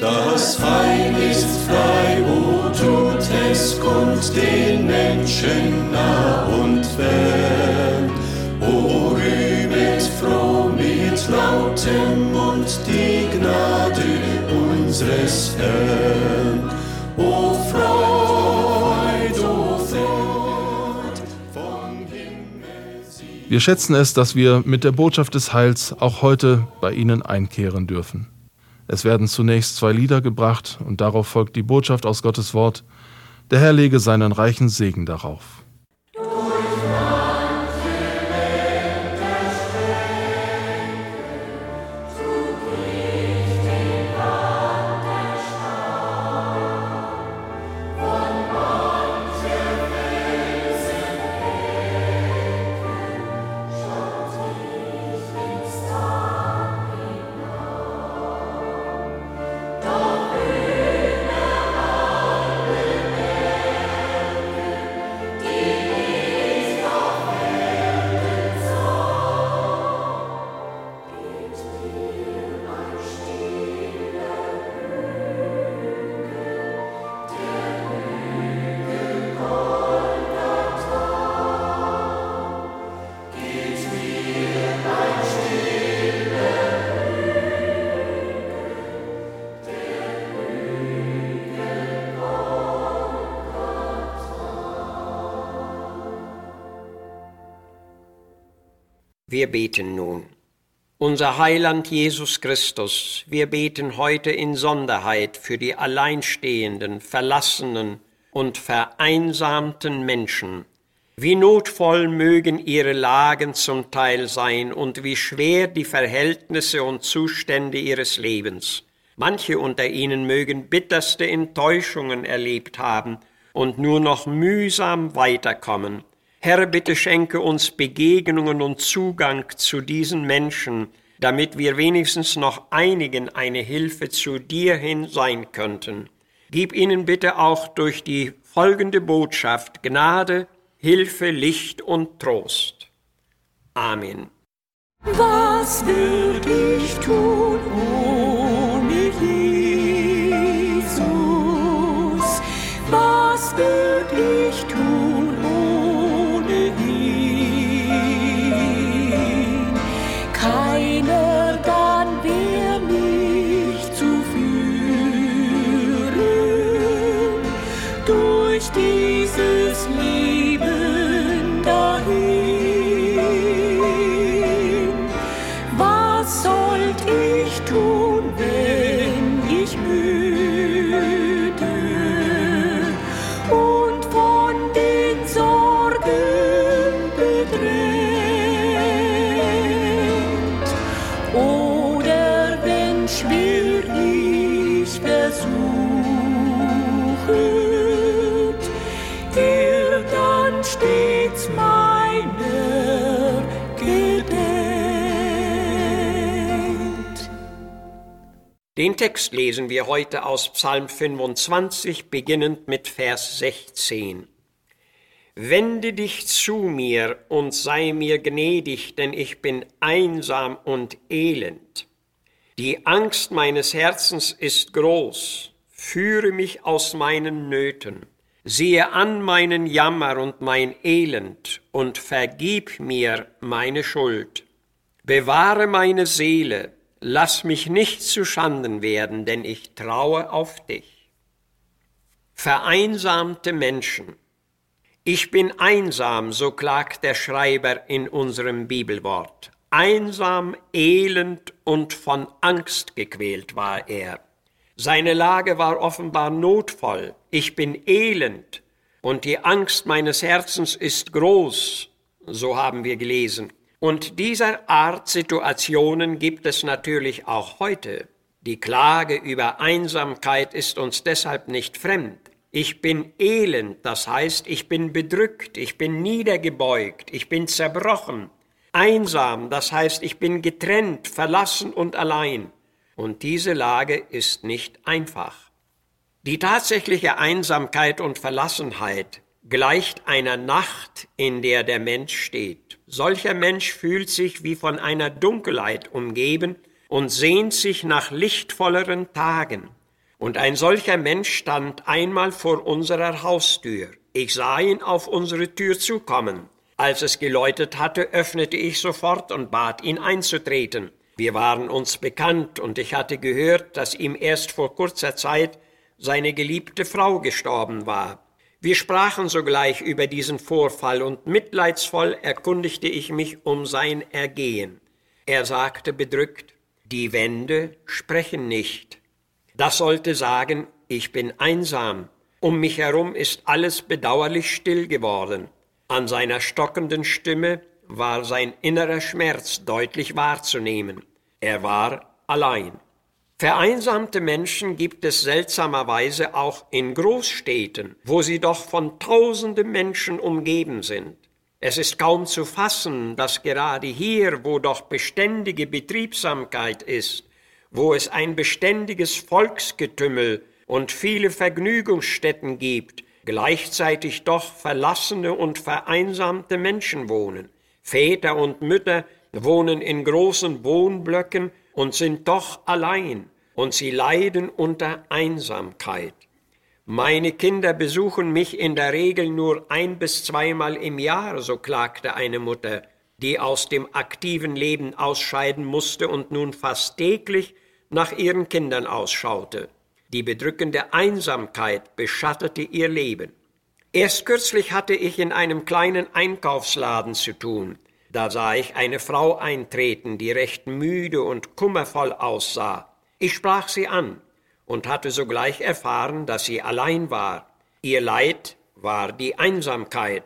Das Heil ist frei, wo tut es kund den Menschen nah und fern. O rühmet froh mit lautem Mund die Gnade unseres Herrn. O Freud, o Freud, vom Himmel Wir schätzen es, dass wir mit der Botschaft des Heils auch heute bei Ihnen einkehren dürfen. Es werden zunächst zwei Lieder gebracht und darauf folgt die Botschaft aus Gottes Wort. Der Herr lege seinen reichen Segen darauf. Wir beten nun. Unser Heiland Jesus Christus, wir beten heute in Sonderheit für die alleinstehenden, verlassenen und vereinsamten Menschen. Wie notvoll mögen ihre Lagen zum Teil sein und wie schwer die Verhältnisse und Zustände ihres Lebens. Manche unter ihnen mögen bitterste Enttäuschungen erlebt haben und nur noch mühsam weiterkommen. Herr, bitte schenke uns Begegnungen und Zugang zu diesen Menschen, damit wir wenigstens noch einigen eine Hilfe zu dir hin sein könnten. Gib ihnen bitte auch durch die folgende Botschaft Gnade, Hilfe, Licht und Trost. Amen. Was würd ich tun ohne Was sollt ich tun, wenn ich müde und von den Sorgen bedrängt? Oder wenn schwer ich versuchet, er dann stets meiner Den Text lesen wir heute aus Psalm 25, beginnend mit Vers 16. Wende dich zu mir und sei mir gnädig, denn ich bin einsam und elend. Die Angst meines Herzens ist groß, führe mich aus meinen Nöten. Siehe an meinen Jammer und mein Elend und vergib mir meine Schuld. Bewahre meine Seele, lass mich nicht zu Schanden werden, denn ich traue auf dich. Vereinsamte Menschen. Ich bin einsam, so klagt der Schreiber in unserem Bibelwort. Einsam, elend und von Angst gequält war er. Seine Lage war offenbar notvoll. Ich bin elend und die Angst meines Herzens ist groß, so haben wir gelesen. Und dieser Art Situationen gibt es natürlich auch heute. Die Klage über Einsamkeit ist uns deshalb nicht fremd. Ich bin elend, das heißt, ich bin bedrückt, ich bin niedergebeugt, ich bin zerbrochen. Einsam, das heißt, ich bin getrennt, verlassen und allein. Und diese Lage ist nicht einfach. Die tatsächliche Einsamkeit und Verlassenheit gleicht einer Nacht, in der der Mensch steht. Solcher Mensch fühlt sich wie von einer Dunkelheit umgeben und sehnt sich nach lichtvolleren Tagen. Und ein solcher Mensch stand einmal vor unserer Haustür. Ich sah ihn auf unsere Tür zukommen. Als es geläutet hatte, öffnete ich sofort und bat ihn einzutreten. Wir waren uns bekannt und ich hatte gehört, dass ihm erst vor kurzer Zeit seine geliebte Frau gestorben war. Wir sprachen sogleich über diesen Vorfall und mitleidsvoll erkundigte ich mich um sein Ergehen. Er sagte bedrückt, die Wände sprechen nicht. Das sollte sagen, ich bin einsam. Um mich herum ist alles bedauerlich still geworden. An seiner stockenden Stimme war sein innerer Schmerz deutlich wahrzunehmen. Er war allein. Vereinsamte Menschen gibt es seltsamerweise auch in Großstädten, wo sie doch von tausenden Menschen umgeben sind. Es ist kaum zu fassen, dass gerade hier, wo doch beständige Betriebsamkeit ist, wo es ein beständiges Volksgetümmel und viele Vergnügungsstätten gibt, gleichzeitig doch verlassene und vereinsamte Menschen wohnen. Väter und Mütter wohnen in großen Wohnblöcken und sind doch allein, und sie leiden unter Einsamkeit. Meine Kinder besuchen mich in der Regel nur ein bis zweimal im Jahr, so klagte eine Mutter, die aus dem aktiven Leben ausscheiden musste und nun fast täglich nach ihren Kindern ausschaute. Die bedrückende Einsamkeit beschattete ihr Leben. Erst kürzlich hatte ich in einem kleinen Einkaufsladen zu tun. Da sah ich eine Frau eintreten, die recht müde und kummervoll aussah. Ich sprach sie an und hatte sogleich erfahren, dass sie allein war. Ihr Leid war die Einsamkeit.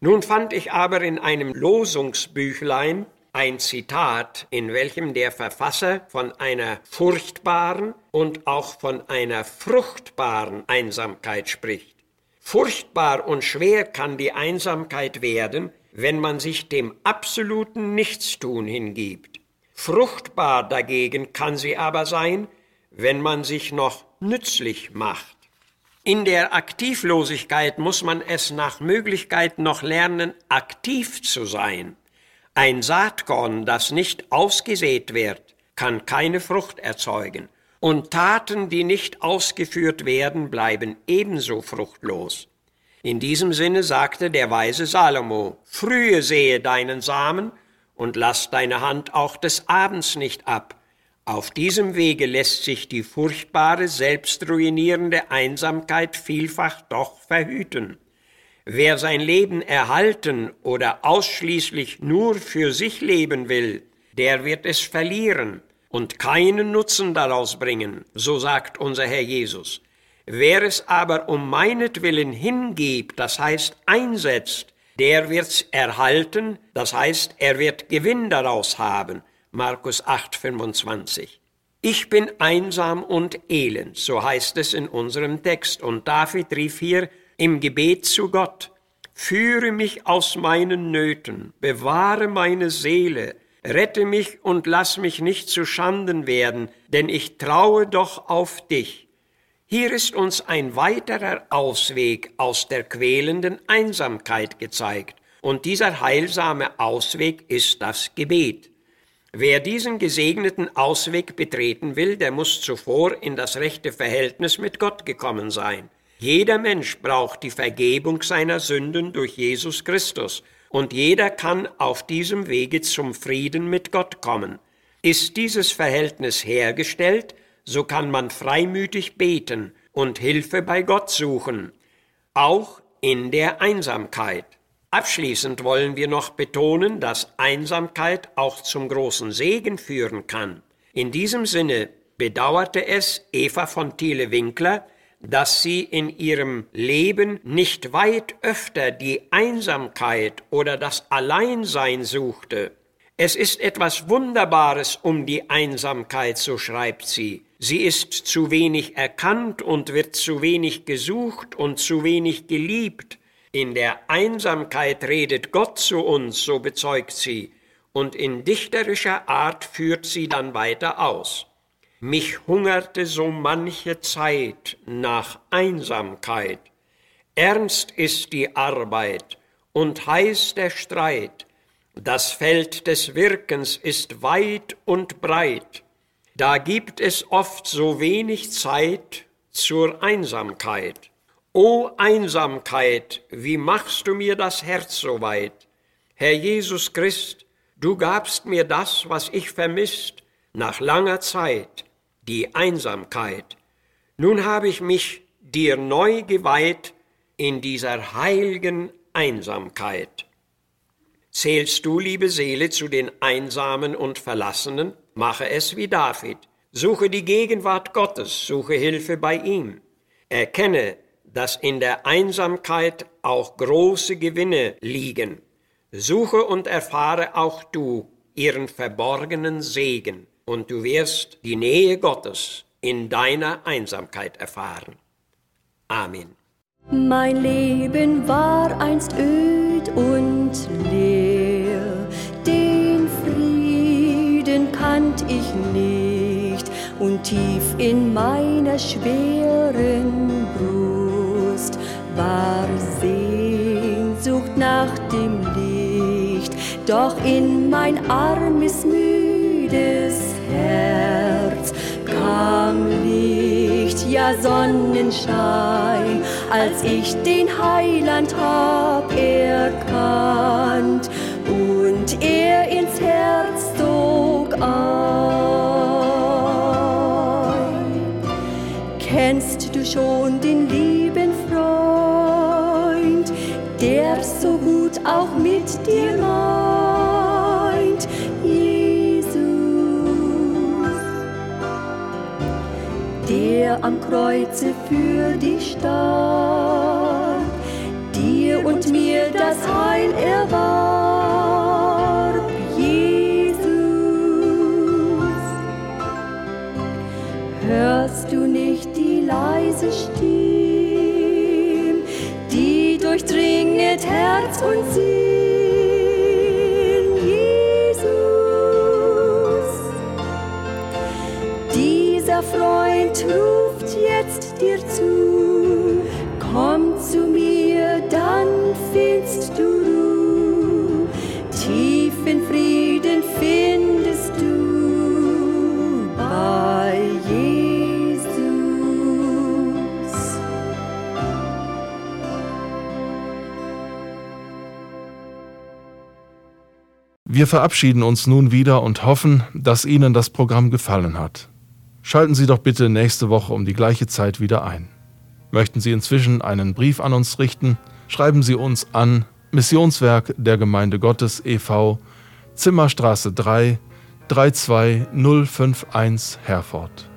Nun fand ich aber in einem Losungsbüchlein ein Zitat, in welchem der Verfasser von einer furchtbaren und auch von einer fruchtbaren Einsamkeit spricht. Furchtbar und schwer kann die Einsamkeit werden, wenn man sich dem absoluten Nichtstun hingibt. Fruchtbar dagegen kann sie aber sein, wenn man sich noch nützlich macht. In der Aktivlosigkeit muss man es nach Möglichkeit noch lernen, aktiv zu sein. Ein Saatkorn, das nicht ausgesät wird, kann keine Frucht erzeugen, und Taten, die nicht ausgeführt werden, bleiben ebenso fruchtlos. In diesem Sinne sagte der weise Salomo, frühe sehe deinen Samen und lass deine Hand auch des Abends nicht ab. Auf diesem Wege lässt sich die furchtbare, selbstruinierende Einsamkeit vielfach doch verhüten. Wer sein Leben erhalten oder ausschließlich nur für sich leben will, der wird es verlieren und keinen Nutzen daraus bringen, so sagt unser Herr Jesus. Wer es aber um meinetwillen hingibt, das heißt einsetzt, der wird's erhalten, das heißt, er wird Gewinn daraus haben. Markus 8, 25. Ich bin einsam und elend, so heißt es in unserem Text, und David rief hier im Gebet zu Gott, führe mich aus meinen Nöten, bewahre meine Seele, rette mich und lass mich nicht zu Schanden werden, denn ich traue doch auf dich. Hier ist uns ein weiterer Ausweg aus der quälenden Einsamkeit gezeigt, und dieser heilsame Ausweg ist das Gebet. Wer diesen gesegneten Ausweg betreten will, der muss zuvor in das rechte Verhältnis mit Gott gekommen sein. Jeder Mensch braucht die Vergebung seiner Sünden durch Jesus Christus und jeder kann auf diesem Wege zum Frieden mit Gott kommen. Ist dieses Verhältnis hergestellt, so kann man freimütig beten und Hilfe bei Gott suchen, auch in der Einsamkeit. Abschließend wollen wir noch betonen, dass Einsamkeit auch zum großen Segen führen kann. In diesem Sinne bedauerte es Eva von Thiele-Winkler, dass sie in ihrem Leben nicht weit öfter die Einsamkeit oder das Alleinsein suchte. Es ist etwas Wunderbares um die Einsamkeit, so schreibt sie. Sie ist zu wenig erkannt und wird zu wenig gesucht und zu wenig geliebt. In der Einsamkeit redet Gott zu uns, so bezeugt sie, und in dichterischer Art führt sie dann weiter aus. Mich hungerte so manche Zeit nach Einsamkeit. Ernst ist die Arbeit und heiß der Streit. Das Feld des Wirkens ist weit und breit. Da gibt es oft so wenig Zeit zur Einsamkeit. O Einsamkeit, wie machst du mir das Herz so weit? Herr Jesus Christ, du gabst mir das, was ich vermisst, nach langer Zeit, die Einsamkeit. Nun habe ich mich dir neu geweiht in dieser heiligen Einsamkeit. Zählst du, liebe Seele, zu den Einsamen und Verlassenen? Mache es wie David. Suche die Gegenwart Gottes, suche Hilfe bei ihm. Erkenne, dass in der Einsamkeit auch große Gewinne liegen. Suche und erfahre auch du ihren verborgenen Segen, und du wirst die Nähe Gottes in deiner Einsamkeit erfahren. Amen. Mein Leben war einst öd und Kannt ich nicht. Und tief in meiner schweren Brust war Sehnsucht nach dem Licht, doch in mein armes, müdes Herz kam Licht, ja Sonnenschein, als ich den Heiland hab erkannt schon den lieben Freund, der so gut auch mit dir meint, Jesus, der am Kreuze für dich starb, dir und mir das Heil erwarb, leise Stimme, die durchdringet Herz und Sinn, Jesus? Dieser Freund ruft jetzt dir zu, komm zu mir, dann findest Wir verabschieden uns nun wieder und hoffen, dass Ihnen das Programm gefallen hat. Schalten Sie doch bitte nächste Woche um die gleiche Zeit wieder ein. Möchten Sie inzwischen einen Brief an uns richten, schreiben Sie uns an Missionswerk der Gemeinde Gottes e.V. Zimmerstraße 3 32051 Herford.